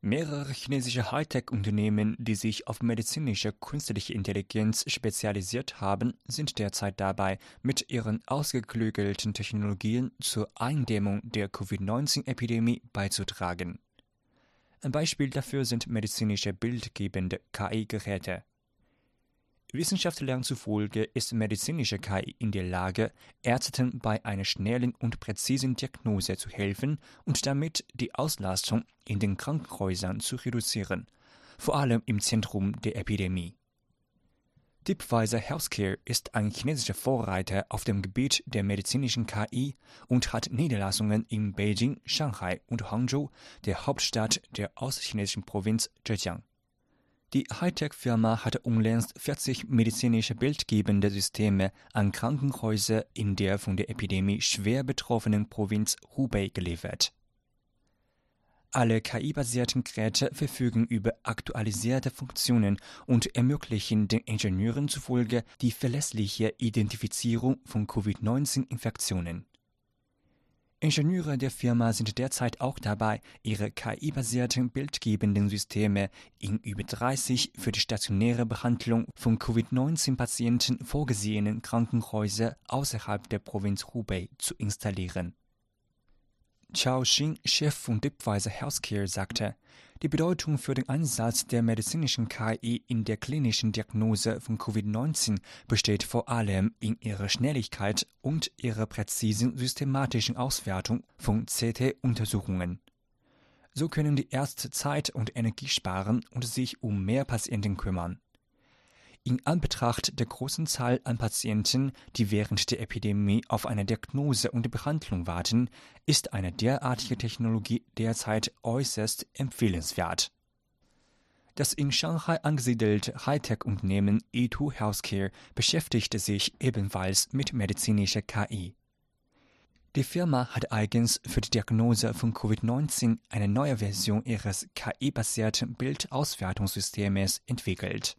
Mehrere chinesische Hightech-Unternehmen, die sich auf medizinische künstliche Intelligenz spezialisiert haben, sind derzeit dabei, mit ihren ausgeklügelten Technologien zur Eindämmung der Covid-19-Epidemie beizutragen. Ein Beispiel dafür sind medizinische bildgebende KI-Geräte. Wissenschaftlern zufolge ist medizinische KI in der Lage, Ärzten bei einer schnellen und präzisen Diagnose zu helfen und damit die Auslastung in den Krankenhäusern zu reduzieren, vor allem im Zentrum der Epidemie. Deepweiser Healthcare ist ein chinesischer Vorreiter auf dem Gebiet der medizinischen KI und hat Niederlassungen in Beijing, Shanghai und Hangzhou, der Hauptstadt der ostchinesischen Provinz Zhejiang. Die Hightech-Firma hatte unlängst 40 medizinische bildgebende Systeme an Krankenhäuser in der von der Epidemie schwer betroffenen Provinz Hubei geliefert. Alle KI-basierten Geräte verfügen über aktualisierte Funktionen und ermöglichen den Ingenieuren zufolge die verlässliche Identifizierung von Covid-19-Infektionen. Ingenieure der Firma sind derzeit auch dabei, ihre KI-basierten bildgebenden Systeme in über 30 für die stationäre Behandlung von Covid-19-Patienten vorgesehenen Krankenhäuser außerhalb der Provinz Hubei zu installieren. Chao Xin, Chef von Dipweiser Healthcare, sagte, die Bedeutung für den Einsatz der medizinischen KI in der klinischen Diagnose von Covid-19 besteht vor allem in ihrer Schnelligkeit und ihrer präzisen systematischen Auswertung von CT-Untersuchungen. So können die Ärzte Zeit und Energie sparen und sich um mehr Patienten kümmern. In Anbetracht der großen Zahl an Patienten, die während der Epidemie auf eine Diagnose und Behandlung warten, ist eine derartige Technologie derzeit äußerst empfehlenswert. Das in Shanghai angesiedelte Hightech-Unternehmen E2 Healthcare beschäftigte sich ebenfalls mit medizinischer KI. Die Firma hat eigens für die Diagnose von Covid-19 eine neue Version ihres KI-basierten Bildauswertungssystems entwickelt.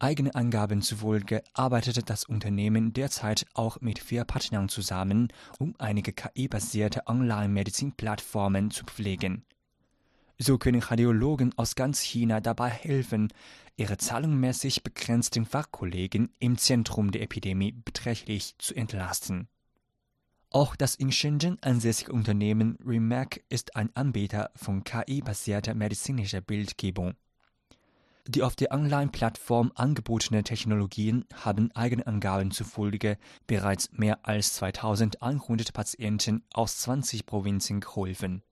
Eigene Angaben zufolge arbeitet das Unternehmen derzeit auch mit vier Partnern zusammen, um einige KI-basierte Online-Medizin-Plattformen zu pflegen. So können Radiologen aus ganz China dabei helfen, ihre zahlenmäßig begrenzten Fachkollegen im Zentrum der Epidemie beträchtlich zu entlasten. Auch das in Shenzhen ansässige Unternehmen Remac ist ein Anbieter von KI-basierter medizinischer Bildgebung. Die auf der Online-Plattform angebotenen Technologien haben eigenen Angaben zufolge bereits mehr als 2100 Patienten aus 20 Provinzen geholfen